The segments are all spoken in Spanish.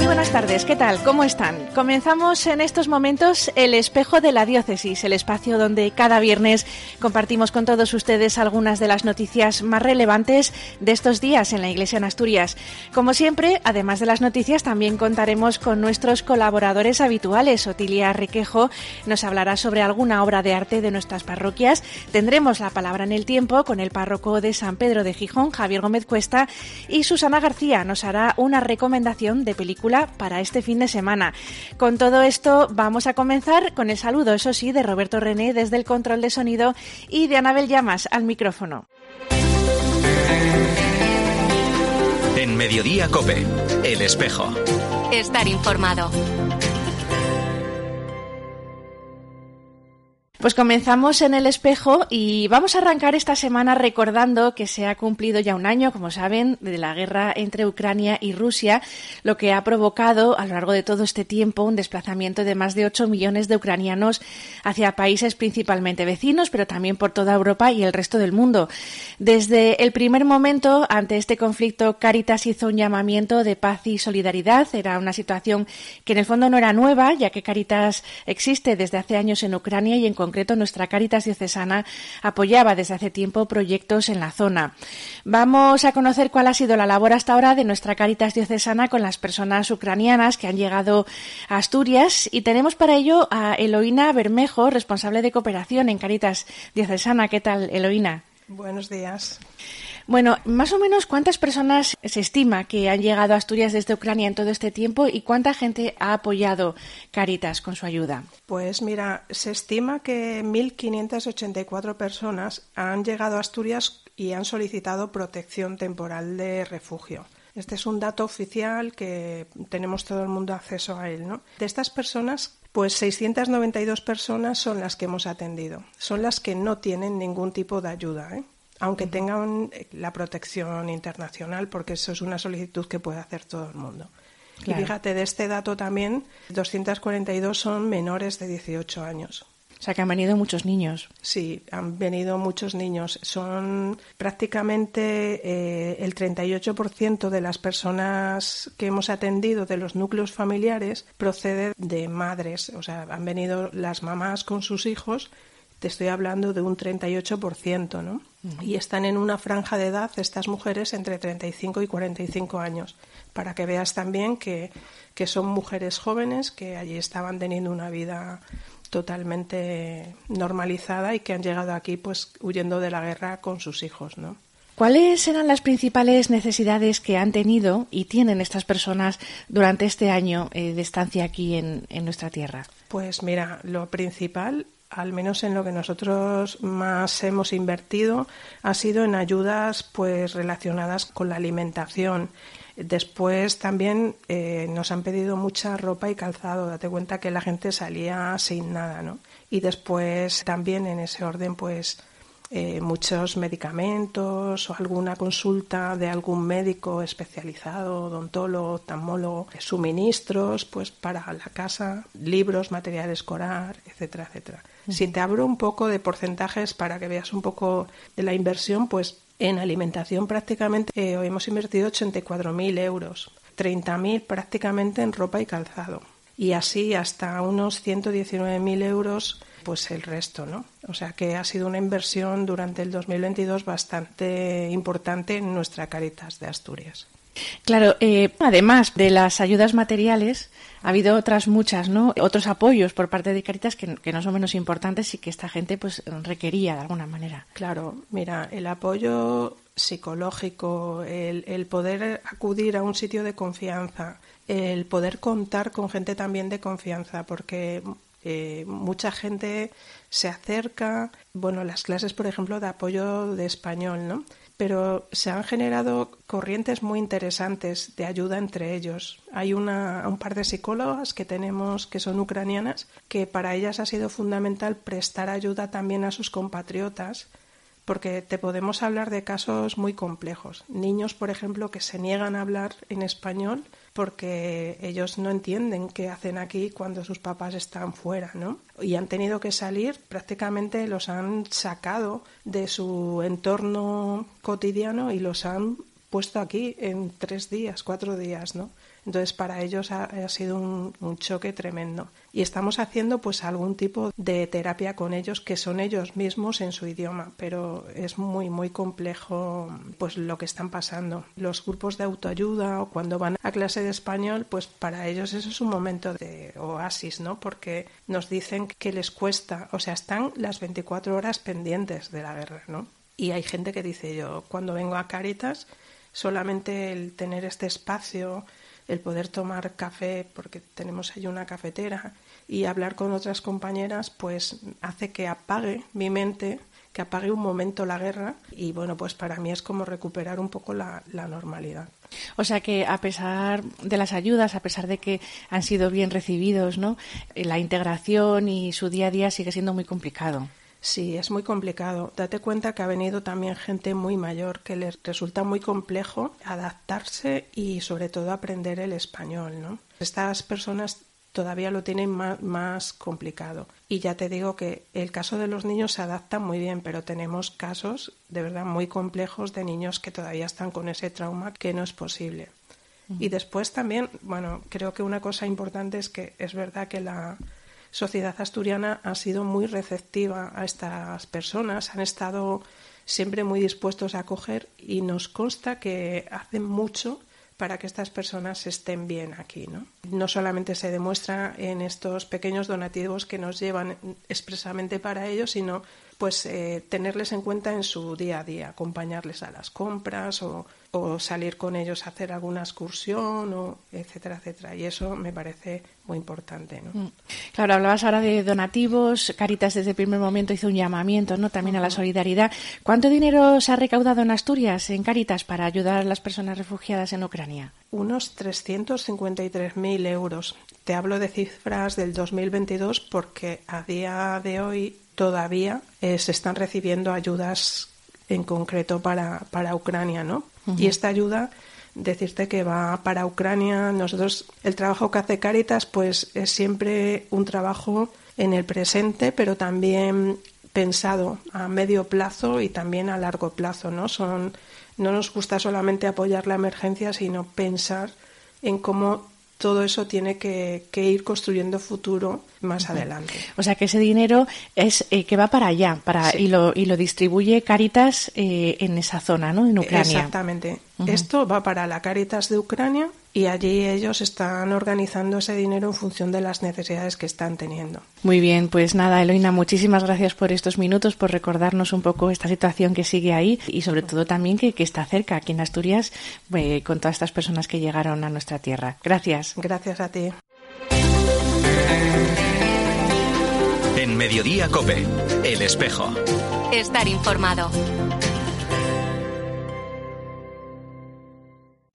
Muy buenas tardes, ¿qué tal? ¿Cómo están? Comenzamos en estos momentos el espejo de la diócesis, el espacio donde cada viernes compartimos con todos ustedes algunas de las noticias más relevantes de estos días en la Iglesia en Asturias. Como siempre, además de las noticias, también contaremos con nuestros colaboradores habituales. Otilia Requejo nos hablará sobre alguna obra de arte de nuestras parroquias. Tendremos la palabra en el tiempo con el párroco de San Pedro de Gijón, Javier Gómez Cuesta, y Susana García nos hará una recomendación de película para este fin de semana. Con todo esto vamos a comenzar con el saludo, eso sí, de Roberto René desde el control de sonido y de Anabel Llamas al micrófono. En Mediodía Cope, El Espejo. Estar informado. Pues comenzamos en el espejo y vamos a arrancar esta semana recordando que se ha cumplido ya un año, como saben, de la guerra entre Ucrania y Rusia, lo que ha provocado a lo largo de todo este tiempo un desplazamiento de más de 8 millones de ucranianos hacia países principalmente vecinos, pero también por toda Europa y el resto del mundo. Desde el primer momento, ante este conflicto, Caritas hizo un llamamiento de paz y solidaridad. Era una situación que en el fondo no era nueva, ya que Caritas existe desde hace años en Ucrania y en concreto nuestra Caritas diocesana apoyaba desde hace tiempo proyectos en la zona. Vamos a conocer cuál ha sido la labor hasta ahora de nuestra Caritas diocesana con las personas ucranianas que han llegado a Asturias y tenemos para ello a Eloína Bermejo, responsable de cooperación en Caritas diocesana. ¿Qué tal, Eloína? Buenos días. Bueno, más o menos cuántas personas se estima que han llegado a Asturias desde Ucrania en todo este tiempo y cuánta gente ha apoyado Caritas con su ayuda. Pues mira, se estima que 1.584 personas han llegado a Asturias y han solicitado protección temporal de refugio. Este es un dato oficial que tenemos todo el mundo acceso a él, ¿no? De estas personas, pues 692 personas son las que hemos atendido. Son las que no tienen ningún tipo de ayuda, ¿eh? Aunque tengan eh, la protección internacional, porque eso es una solicitud que puede hacer todo el mundo. Y fíjate, de este dato también, 242 son menores de 18 años. O sea que han venido muchos niños. Sí, han venido muchos niños. Son prácticamente eh, el 38% de las personas que hemos atendido de los núcleos familiares procede de madres. O sea, han venido las mamás con sus hijos te estoy hablando de un 38%, ¿no? Y están en una franja de edad estas mujeres entre 35 y 45 años, para que veas también que, que son mujeres jóvenes que allí estaban teniendo una vida totalmente normalizada y que han llegado aquí pues huyendo de la guerra con sus hijos, ¿no? ¿Cuáles eran las principales necesidades que han tenido y tienen estas personas durante este año eh, de estancia aquí en, en nuestra tierra? Pues mira, lo principal al menos en lo que nosotros más hemos invertido, ha sido en ayudas pues relacionadas con la alimentación. Después también eh, nos han pedido mucha ropa y calzado. Date cuenta que la gente salía sin nada, ¿no? Y después también en ese orden, pues eh, muchos medicamentos o alguna consulta de algún médico especializado, odontólogo, oftalmólogo, suministros, pues para la casa, libros, material escolar, etcétera, etcétera. Si te abro un poco de porcentajes para que veas un poco de la inversión, pues en alimentación prácticamente eh, hemos invertido 84.000 euros, 30.000 prácticamente en ropa y calzado y así hasta unos 119.000 euros pues el resto, ¿no? O sea que ha sido una inversión durante el 2022 bastante importante en nuestra Caritas de Asturias. Claro, eh, además de las ayudas materiales, ha habido otras muchas, ¿no? Otros apoyos por parte de Caritas que, no son menos importantes y que esta gente pues requería de alguna manera. Claro, mira, el apoyo psicológico, el, el poder acudir a un sitio de confianza, el poder contar con gente también de confianza, porque eh, mucha gente se acerca, bueno, las clases, por ejemplo, de apoyo de español, ¿no? Pero se han generado corrientes muy interesantes de ayuda entre ellos. Hay una, un par de psicólogas que tenemos que son ucranianas que para ellas ha sido fundamental prestar ayuda también a sus compatriotas porque te podemos hablar de casos muy complejos. Niños, por ejemplo, que se niegan a hablar en español porque ellos no entienden qué hacen aquí cuando sus papás están fuera, ¿no? Y han tenido que salir, prácticamente los han sacado de su entorno cotidiano y los han puesto aquí en tres días, cuatro días, ¿no? Entonces, para ellos ha, sido un, choque tremendo. Y estamos haciendo pues algún tipo de terapia con ellos que son ellos mismos en su idioma, pero es muy, muy complejo pues lo que están pasando. Los grupos de autoayuda o cuando van a clase de español, pues para ellos eso es un momento de oasis, ¿no? Porque nos dicen que les cuesta, o sea, están las 24 horas pendientes de la guerra, ¿no? Y hay gente que dice yo, cuando vengo a Caritas, solamente el tener este espacio el poder tomar café, porque tenemos ahí una cafetera, y hablar con otras compañeras, pues hace que apague mi mente, que apague un momento la guerra, y bueno, pues para mí es como recuperar un poco la, la normalidad. O sea que a pesar de las ayudas, a pesar de que han sido bien recibidos, ¿no? La integración y su día a día sigue siendo muy complicado. Sí, es muy complicado. Date cuenta que ha venido también gente muy mayor que les resulta muy complejo adaptarse y sobre todo aprender el español, ¿no? Estas personas todavía lo tienen más, más, complicado. Y ya te digo que el caso de los niños se adapta muy bien, pero tenemos casos de verdad muy complejos de niños que todavía están con ese trauma que no es posible. Y después también, bueno, creo que una cosa importante es que es verdad que la, sociedad asturiana ha sido muy receptiva a estas personas, han estado siempre muy dispuestos a acoger y nos consta que hacen mucho para que estas personas estén bien aquí. ¿no? no solamente se demuestra en estos pequeños donativos que nos llevan expresamente para ellos, sino pues eh, tenerles en cuenta en su día a día, acompañarles a las compras o, salir con ellos a hacer alguna excursión, o etcétera, etcétera. Y eso me parece muy importante. ¿no? Mm. Claro, hablabas ahora de donativos. Caritas desde el primer momento hizo un llamamiento ¿no? también a la solidaridad. ¿Cuánto dinero se ha recaudado en Asturias, en Caritas, para ayudar a las personas refugiadas en Ucrania? Unos 353.000 euros. Te hablo de cifras del 2022 porque a día de hoy todavía eh, se están recibiendo ayudas en concreto para, para Ucrania, ¿no? Y esta ayuda, decirte que va para Ucrania, nosotros, el trabajo que hace Caritas, pues es siempre un trabajo en el presente, pero también pensado a medio plazo y también a largo plazo, ¿no? Son, no nos gusta solamente apoyar la emergencia, sino pensar en cómo todo eso tiene que, ir construyendo futuro más adelante. O sea que ese dinero es eh, que va para allá para y, lo, y lo distribuye Caritas eh, en esa zona, ¿no? En Ucrania. Exactamente. Esto va para la Caritas de Ucrania y allí ellos están organizando ese dinero en función de las necesidades que están teniendo. Muy bien, pues nada, Eloina, muchísimas gracias por estos minutos, por recordarnos un poco esta situación que sigue ahí y sobre todo también que, está cerca, aquí en Asturias, eh, con todas estas personas que llegaron a nuestra tierra. Gracias. Gracias a ti. En Mediodía Cope, El Espejo. Estar informado.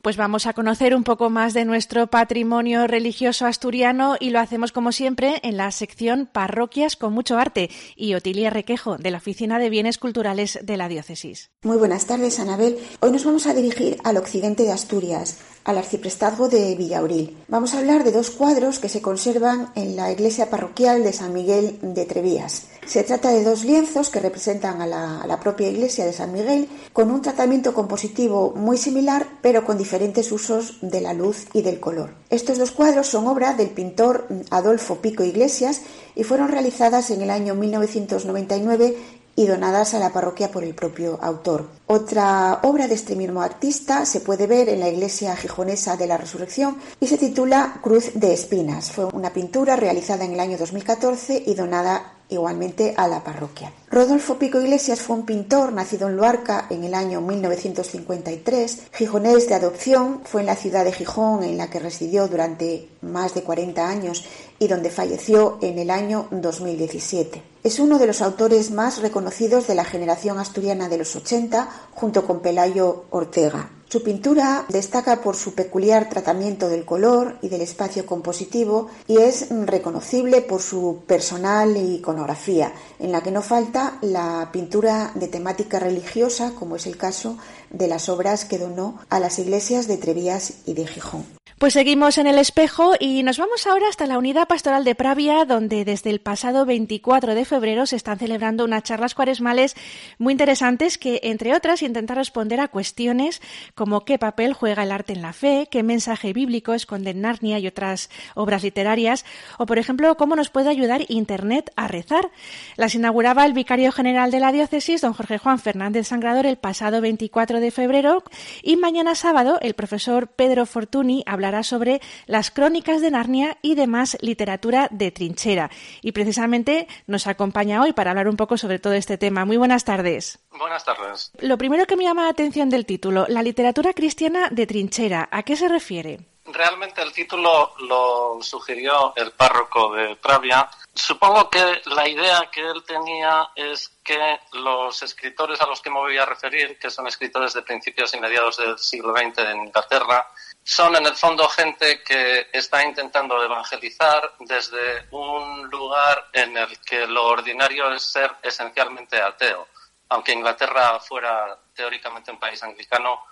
Pues vamos a conocer un poco más de nuestro patrimonio religioso asturiano y lo hacemos como siempre en la sección Parroquias con mucho arte y Otilia Requejo de la Oficina de Bienes Culturales de la Diócesis. Muy buenas tardes, Anabel. Hoy nos vamos a dirigir al occidente de Asturias, al arciprestazgo de Villauril. Vamos a hablar de dos cuadros que se conservan en la iglesia parroquial de San Miguel de Trevías. Se trata de dos lienzos que representan a la, propia iglesia de San Miguel con un tratamiento compositivo muy similar pero con diferentes usos de la luz y del color. Estos dos cuadros son obra del pintor Adolfo Pico Iglesias y fueron realizadas en el año 1999 y donadas a la parroquia por el propio autor. Otra obra de este mismo artista se puede ver en la iglesia gijonesa de la Resurrección y se titula Cruz de Espinas. Fue una pintura realizada en el año 2014 y donada igualmente a la parroquia. Rodolfo Pico Iglesias fue un pintor nacido en Luarca en el año 1953, gijonés de adopción, fue en la ciudad de Gijón en la que residió durante más de 40 años y donde falleció en el año 2017. Es uno de los autores más reconocidos de la generación asturiana de los 80 junto con Pelayo Ortega. Su pintura destaca por su peculiar tratamiento del color y del espacio compositivo y es reconocible por su personal iconografía, en la que no falta la pintura de temática religiosa, como es el caso de las obras que donó a las iglesias de Trevías y de Gijón. Pues seguimos en el espejo y nos vamos ahora hasta la Unidad Pastoral de Pravia, donde desde el pasado 24 de febrero se están celebrando unas charlas cuaresmales muy interesantes que, entre otras, intentan responder a cuestiones como qué papel juega el arte en la fe, qué mensaje bíblico esconde Narnia y otras obras literarias, o, por ejemplo, cómo nos puede ayudar Internet a rezar. Las inauguraba el vicario general de la diócesis, don Jorge Juan Fernández Sangrador, el pasado 24 de febrero y mañana sábado el profesor Pedro Fortuny habla hablará sobre las crónicas de Narnia y demás literatura de trinchera. Y precisamente nos acompaña hoy para hablar un poco sobre todo este tema. Muy buenas tardes. Buenas tardes. Lo primero que me llama la atención del título, la literatura cristiana de trinchera, ¿a qué se refiere? Realmente el título lo sugirió el párroco de Pravia. Supongo que la idea que él tenía es que los escritores a los que me voy a referir, que son escritores de principios y mediados del siglo XX en Inglaterra, son en el fondo gente que está intentando evangelizar desde un lugar en el que lo ordinario es ser esencialmente ateo. Aunque Inglaterra fuera teóricamente un país anglicano,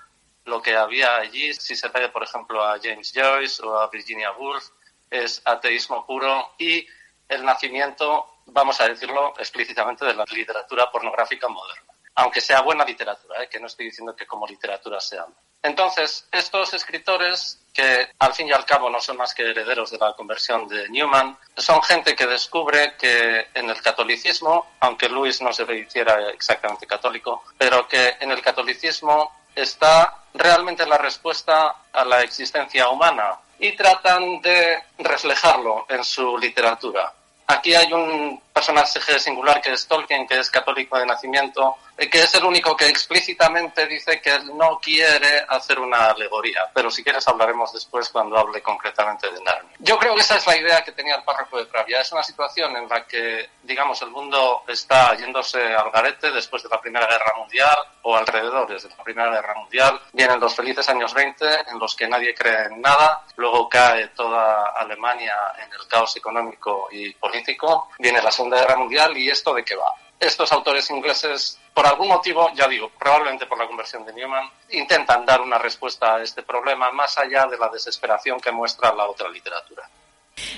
lo que había allí, si se ve, por ejemplo, a James Joyce o a Virginia Woolf, es ateísmo puro y el nacimiento, vamos a decirlo explícitamente, de la literatura pornográfica moderna aunque sea buena literatura, ¿eh? que no estoy diciendo que como literatura sea. Entonces, estos escritores, que al fin y al cabo no son más que herederos de la conversión de Newman, son gente que descubre que en el catolicismo, aunque Luis no se hiciera exactamente católico, pero que en el catolicismo está realmente la respuesta a la existencia humana y tratan de reflejarlo en su literatura. Aquí hay un personaje singular que es Tolkien, que es católico de nacimiento, eh, que es el único que explícitamente dice que él no quiere hacer una alegoría, pero si quieres hablaremos después cuando hable concretamente de Narnia. Yo creo que esa es la idea que tenía el párrafo de Pravia. Es una situación en la que, digamos, el mundo está yéndose al garete después de la Primera Guerra Mundial o alrededor de la Primera Guerra Mundial. Vienen los felices años 20 en los que nadie cree en nada, luego cae toda Alemania en el caos económico y político, viene la Segunda Guerra Mundial y esto de qué va. Estos autores ingleses, por algún motivo, ya digo, probablemente por la conversión de Newman, intentan dar una respuesta a este problema más allá de la desesperación que muestra la otra literatura.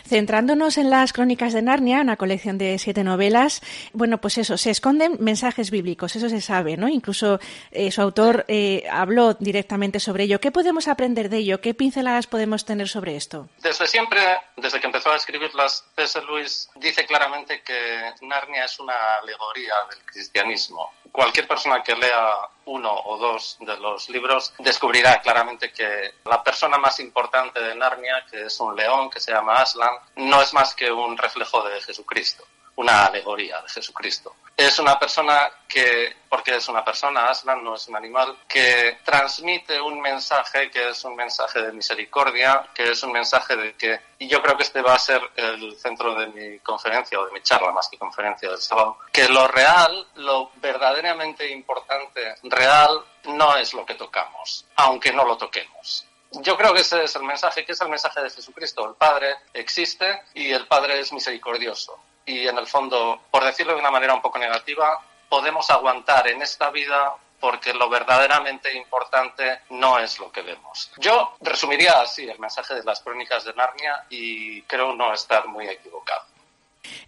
Centrándonos en las crónicas de Narnia, una colección de siete novelas, bueno, pues eso, se esconden mensajes bíblicos, eso se sabe, ¿no? Incluso eh, su autor eh, habló directamente sobre ello. ¿Qué podemos aprender de ello? ¿Qué pinceladas podemos tener sobre esto? Desde siempre, desde que empezó a escribirlas, C.S. Lewis dice claramente que Narnia es una alegoría del cristianismo. Cualquier persona que lea uno o dos de los libros descubrirá claramente que la persona más importante de Narnia, que es un león que se llama Aslan, no es más que un reflejo de Jesucristo una alegoría de Jesucristo. Es una persona que, porque es una persona, Aslan no es un animal, que transmite un mensaje que es un mensaje de misericordia, que es un mensaje de que, y yo creo que este va a ser el centro de mi conferencia o de mi charla más que conferencia del sábado, que lo real, lo verdaderamente importante, real, no es lo que tocamos, aunque no lo toquemos. Yo creo que ese es el mensaje, que es el mensaje de Jesucristo. El Padre existe y el Padre es misericordioso y en el fondo, por decirlo de una manera un poco negativa, podemos aguantar en esta vida porque lo verdaderamente importante no es lo que vemos. Yo resumiría así el mensaje de las crónicas de Narnia y creo no estar muy equivocado.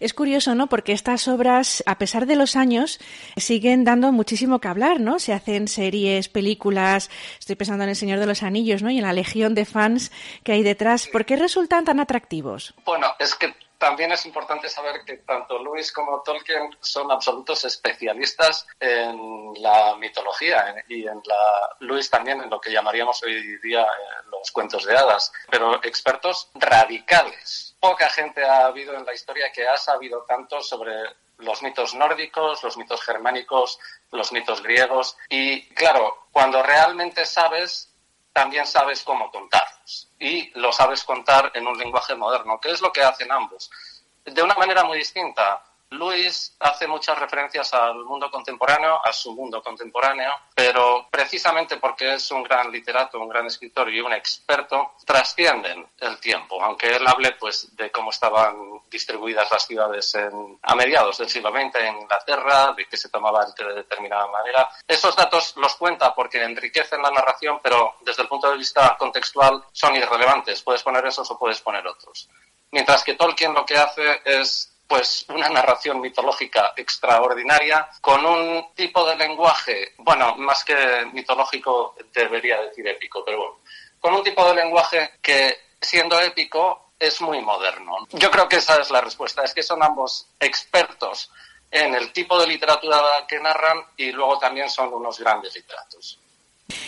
Es curioso, ¿no? Porque estas obras, a pesar de los años, siguen dando muchísimo que hablar, ¿no? Se hacen series, películas, estoy pensando en El Señor de los Anillos, ¿no? Y en la legión de fans que hay detrás. ¿Por qué resultan tan atractivos? Bueno, es que también es importante saber que tanto Lewis como Tolkien son absolutos especialistas en la mitología y en la Lewis también en lo que llamaríamos hoy día eh, los cuentos de hadas, pero expertos radicales. Poca gente ha habido en la historia que ha sabido tanto sobre los mitos nórdicos, los mitos germánicos, los mitos griegos y claro, cuando realmente sabes también sabes cómo contarlos y lo sabes contar en un lenguaje moderno, que es lo que hacen ambos. De una manera muy distinta. Luis hace muchas referencias al mundo contemporáneo, a su mundo contemporáneo, pero precisamente porque es un gran literato, un gran escritor y un experto, trascienden el tiempo, aunque él hable pues de cómo estaban distribuidas las ciudades a mediados del siglo XX en Inglaterra, de que se tomaba de determinada manera. Esos datos los cuenta porque enriquecen la narración, pero desde el punto de vista contextual son irrelevantes. Puedes poner esos o puedes poner otros. Mientras que Tolkien lo que hace es pues una narración mitológica extraordinaria con un tipo de lenguaje, bueno, más que mitológico debería decir épico, pero bueno, con un tipo de lenguaje que siendo épico es muy moderno. Yo creo que esa es la respuesta, es que son ambos expertos en el tipo de literatura que narran y luego también son unos grandes literatos.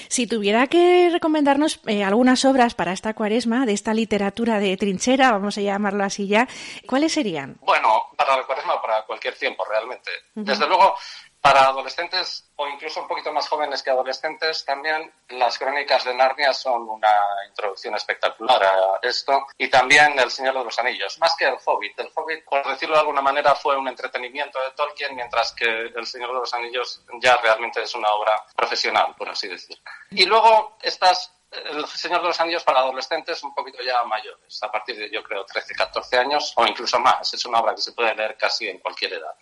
Si tuviera que recomendarnos eh, algunas obras para esta cuaresma, de esta literatura de trinchera, vamos a llamarlo así ya, ¿cuáles serían? Bueno, para la cuaresma o para cualquier tiempo, realmente. Desde luego, para adolescentes o incluso un poquito más jóvenes que adolescentes, también las crónicas de Narnia son una introducción espectacular a esto. Y también El Señor de los Anillos, más que El Hobbit. El Hobbit, por decirlo de alguna manera, fue un entretenimiento de Tolkien, mientras que El Señor de los Anillos ya realmente es una obra profesional, por así decir. Y luego estas el Señor de los Anillos para adolescentes un poquito ya mayores, a partir de yo creo 13, 14 años o incluso más. Es una obra que se puede leer casi en cualquier edad.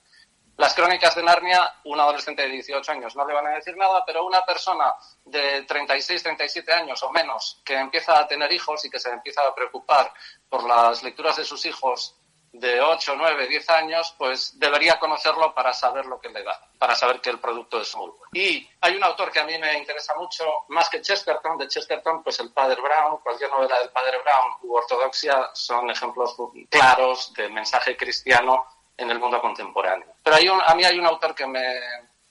Las crónicas de Narnia, un adolescente de 18 años no le van a decir nada, pero una persona de 36, 37 años o menos que empieza a tener hijos y que se empieza a preocupar por las lecturas de sus hijos de 8, 9, 10 años, pues debería conocerlo para saber lo que le da, para saber que el producto es muy bueno. Y hay un autor que a mí me interesa mucho, más que Chesterton, de Chesterton, pues el Padre Brown, cualquier novela del Padre Brown u Ortodoxia son ejemplos claros de mensaje cristiano en el mundo contemporáneo. Pero hay a mí hay un autor que me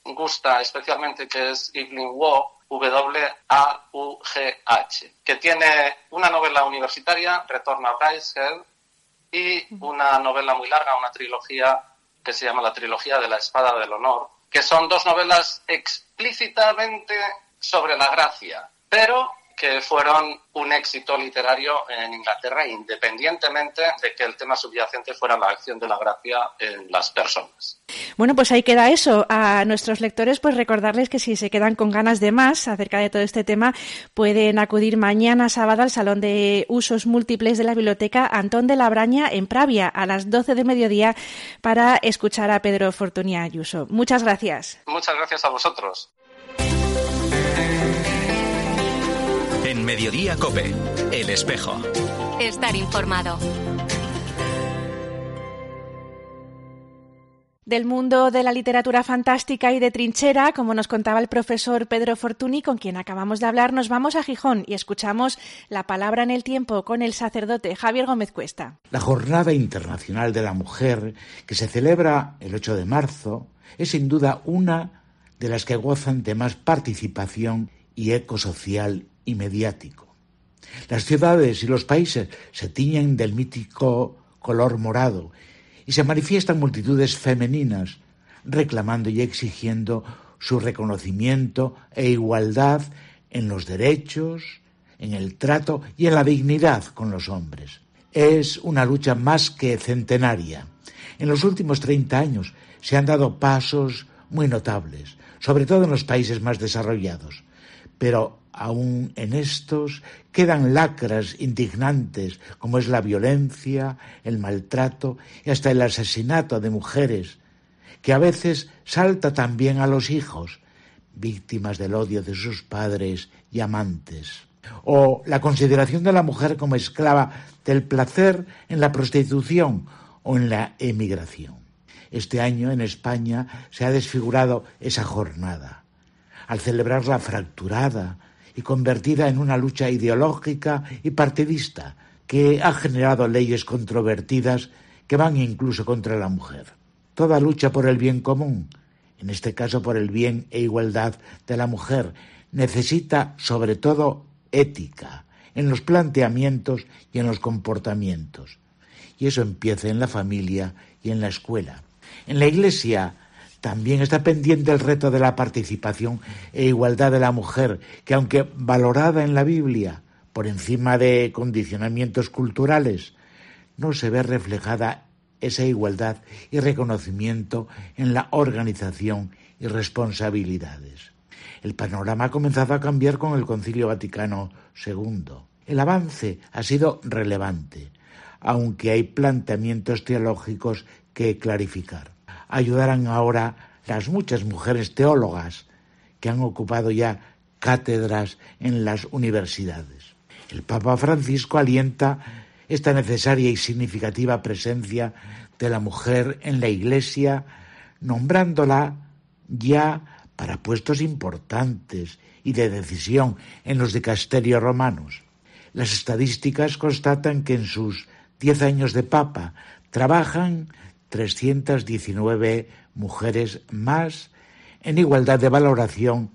gusta especialmente que es Evelyn Waugh, W-A-U-G-H, que tiene una novela universitaria, Retorno a Brycehead, y una novela muy larga, una trilogía que se llama La Trilogía de la Espada del Honor, que son dos novelas explícitamente sobre la gracia, pero que fueron un éxito literario en Inglaterra, independientemente de que el tema subyacente fuera la acción de la gracia en las personas. Bueno, pues ahí queda eso. A nuestros lectores, pues recordarles que si se quedan con ganas de más acerca de todo este tema, pueden acudir mañana sábado al Salón de Usos Múltiples de la Biblioteca Antón de la Braña en Pravia a las 12 de mediodía para escuchar a Pedro Fortunia Ayuso. Muchas gracias. Muchas gracias a vosotros. En Mediodía Cope, El Espejo. Estar informado. Del mundo de la literatura fantástica y de trinchera, como nos contaba el profesor Pedro Fortuny, con quien acabamos de hablar, nos vamos a Gijón y escuchamos la palabra en el tiempo con el sacerdote Javier Gómez Cuesta. La Jornada Internacional de la Mujer, que se celebra el 8 de marzo, es sin duda una de las que gozan de más participación y eco social y mediático. Las ciudades y los países se tiñen del mítico color morado y se manifiestan multitudes femeninas reclamando y exigiendo su reconocimiento e igualdad en los derechos, en el trato y en la dignidad con los hombres. Es una lucha más que centenaria. En los últimos 30 años se han dado pasos muy notables, sobre todo en los países más desarrollados, pero aún en estos quedan lacras indignantes como es la violencia, el maltrato y hasta el asesinato de mujeres, que a veces salta también a los hijos, víctimas del odio de sus padres y amantes, o la consideración de la mujer como esclava del placer en la prostitución o en la emigración. Este año en España se ha desfigurado esa jornada. Al celebrar la fracturada, y convertida en una lucha ideológica y partidista que ha generado leyes controvertidas que van incluso contra la mujer. Toda lucha por el bien común, en este caso por el bien e igualdad de la mujer, necesita sobre todo ética en los planteamientos y en los comportamientos. Y eso empieza en la familia y en la escuela. En la Iglesia también está pendiente el reto de la participación e igualdad de la mujer, que aunque valorada en la Biblia por encima de condicionamientos culturales, no se ve reflejada esa igualdad y reconocimiento en la organización y responsabilidades. El panorama ha comenzado a cambiar con el Concilio Vaticano II. El avance ha sido relevante, aunque hay planteamientos teológicos que clarificar. Ayudarán ahora las muchas mujeres teólogas que han ocupado ya cátedras en las universidades. El Papa Francisco alienta esta necesaria y significativa presencia de la mujer en la Iglesia, nombrándola ya para puestos importantes y de decisión en los dicasterios romanos. Las estadísticas constatan que en sus diez años de Papa trabajan 319 mujeres más en igualdad de valoración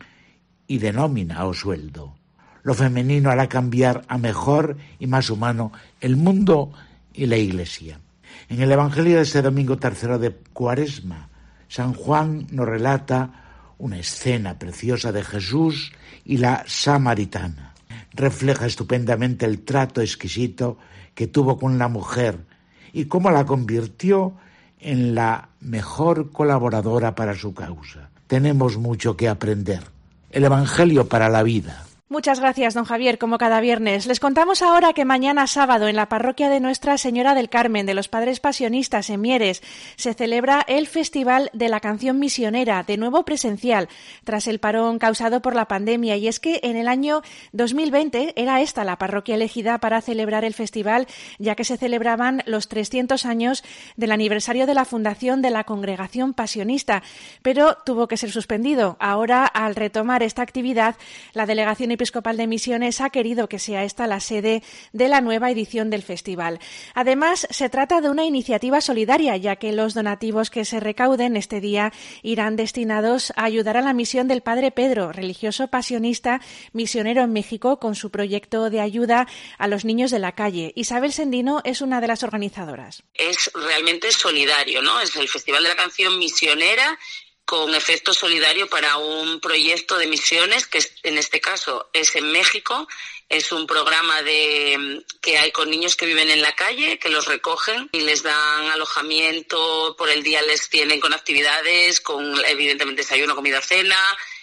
y de nómina o sueldo. Lo femenino hará cambiar a mejor y más humano el mundo y la Iglesia. En el Evangelio de este domingo tercero de Cuaresma, San Juan nos relata una escena preciosa de Jesús y la samaritana. Refleja estupendamente el trato exquisito que tuvo con la mujer y cómo la convirtió en la mejor colaboradora para su causa. Tenemos mucho que aprender. El Evangelio para la vida. Muchas gracias, don Javier, como cada viernes. Les contamos ahora que mañana sábado en la parroquia de Nuestra Señora del Carmen de los Padres Pasionistas en Mieres se celebra el Festival de la Canción Misionera, de nuevo presencial, tras el parón causado por la pandemia. Y es que en el año 2020 era esta la parroquia elegida para celebrar el festival, ya que se celebraban los 300 años del aniversario de la fundación de la Congregación Pasionista, pero tuvo que ser suspendido. Ahora, al retomar esta actividad, la delegación Episcopal de Misiones ha querido que sea esta la sede de la nueva edición del festival. Además, se trata de una iniciativa solidaria, ya que los donativos que se recauden este día irán destinados a ayudar a la misión del Padre Pedro, religioso pasionista, misionero en México, con su proyecto de ayuda a los niños de la calle. Isabel Sendino es una de las organizadoras. Es realmente solidario, ¿no? Es el Festival de la Canción Misionera con efecto solidario para un proyecto de misiones que en este caso es en México. Es un programa de, que hay con niños que viven en la calle, que los recogen y les dan alojamiento, por el día les tienen con actividades, con evidentemente desayuno, comida, cena.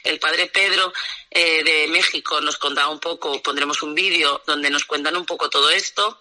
El padre Pedro eh, de México nos contaba un poco, pondremos un vídeo donde nos cuentan un poco todo esto,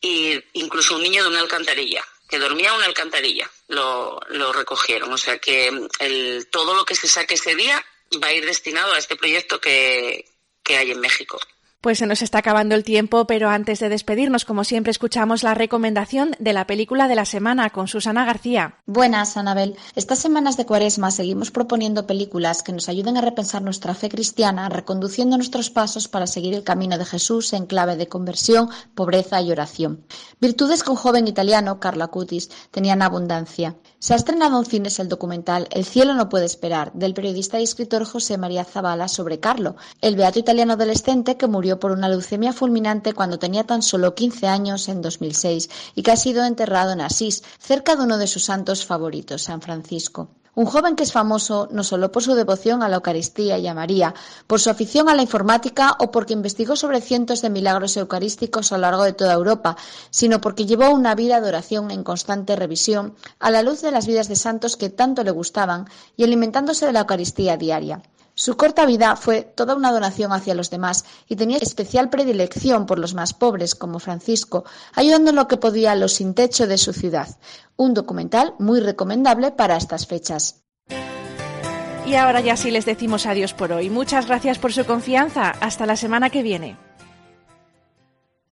y incluso un niño de una alcantarilla que dormía en una alcantarilla, lo, lo recogieron. O sea que el, todo lo que se saque ese día va a ir destinado a este proyecto que, que hay en México. Pues se nos está acabando el tiempo, pero antes de despedirnos, como siempre, escuchamos la recomendación de la película de la semana con Susana García. Buenas, Anabel. Estas semanas de cuaresma seguimos proponiendo películas que nos ayuden a repensar nuestra fe cristiana, reconduciendo nuestros pasos para seguir el camino de Jesús en clave de conversión, pobreza y oración. Virtudes que un joven italiano, Carlo Acutis, tenía en abundancia. Se ha estrenado en cines el documental El cielo no puede esperar, del periodista y escritor José María Zavala sobre Carlo, el beato italiano adolescente que murió por una leucemia fulminante cuando tenía tan solo 15 años en 2006 y que ha sido enterrado en Asís, cerca de uno de sus santos favoritos, San Francisco. Un joven que es famoso no solo por su devoción a la Eucaristía y a María, por su afición a la informática o porque investigó sobre cientos de milagros eucarísticos a lo largo de toda Europa, sino porque llevó una vida de oración en constante revisión a la luz de las vidas de santos que tanto le gustaban y alimentándose de la Eucaristía diaria. Su corta vida fue toda una donación hacia los demás y tenía especial predilección por los más pobres, como Francisco, ayudando en lo que podía a los sin techo de su ciudad. Un documental muy recomendable para estas fechas. Y ahora ya sí les decimos adiós por hoy. Muchas gracias por su confianza. Hasta la semana que viene.